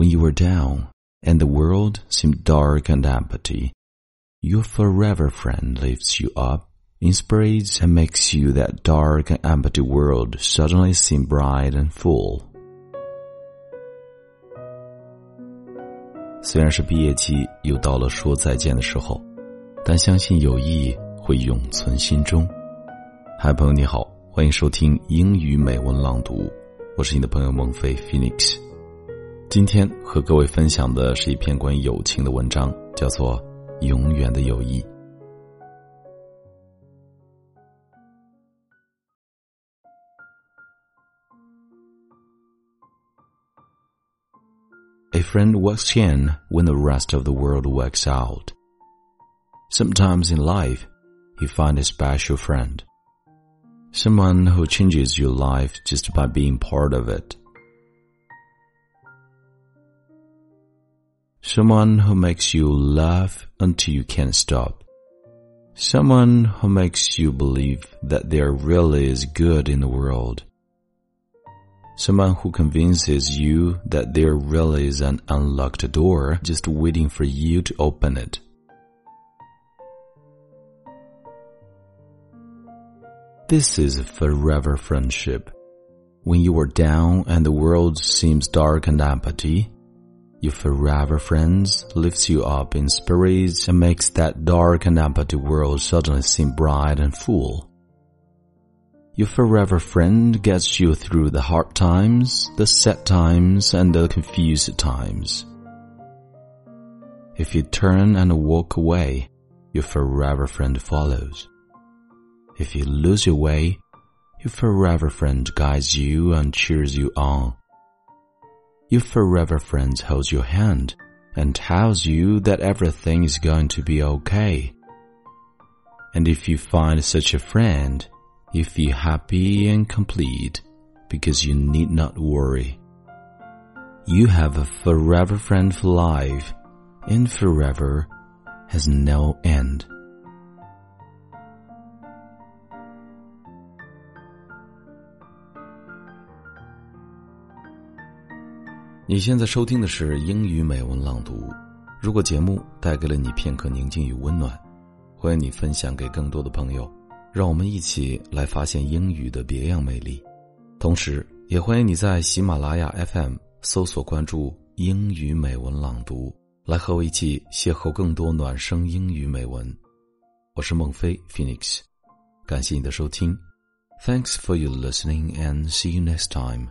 when you were down and the world seemed dark and empty, your forever friend lifts you up, inspires and makes you that dark and empty world suddenly seem bright and full. 虽然是毕业季，又到了说再见的时候，但相信友谊会永存心中。嗨，朋友你好，欢迎收听英语美文朗读，我是你的朋友孟非 Phoenix。 今天和各位分享的是一篇关于友情的文章，叫做《永远的友谊》。A friend works in when the rest of the world works out. Sometimes in life, you find a special friend. Someone who changes your life just by being part of it. Someone who makes you laugh until you can't stop. Someone who makes you believe that there really is good in the world. Someone who convinces you that there really is an unlocked door just waiting for you to open it. This is a forever friendship. When you are down and the world seems dark and empty, your forever friends lifts you up in spirits and makes that dark and empty world suddenly seem bright and full. Your forever friend gets you through the hard times, the sad times, and the confused times. If you turn and walk away, your forever friend follows. If you lose your way, your forever friend guides you and cheers you on. Your forever friend holds your hand and tells you that everything is going to be okay. And if you find such a friend, you feel happy and complete because you need not worry. You have a forever friend for life and forever has no end. 你现在收听的是英语美文朗读。如果节目带给了你片刻宁静与温暖，欢迎你分享给更多的朋友。让我们一起来发现英语的别样魅力，同时也欢迎你在喜马拉雅 FM 搜索关注“英语美文朗读”，来和我一起邂逅更多暖声英语美文。我是孟非 Phoenix，感谢你的收听，Thanks for your listening and see you next time。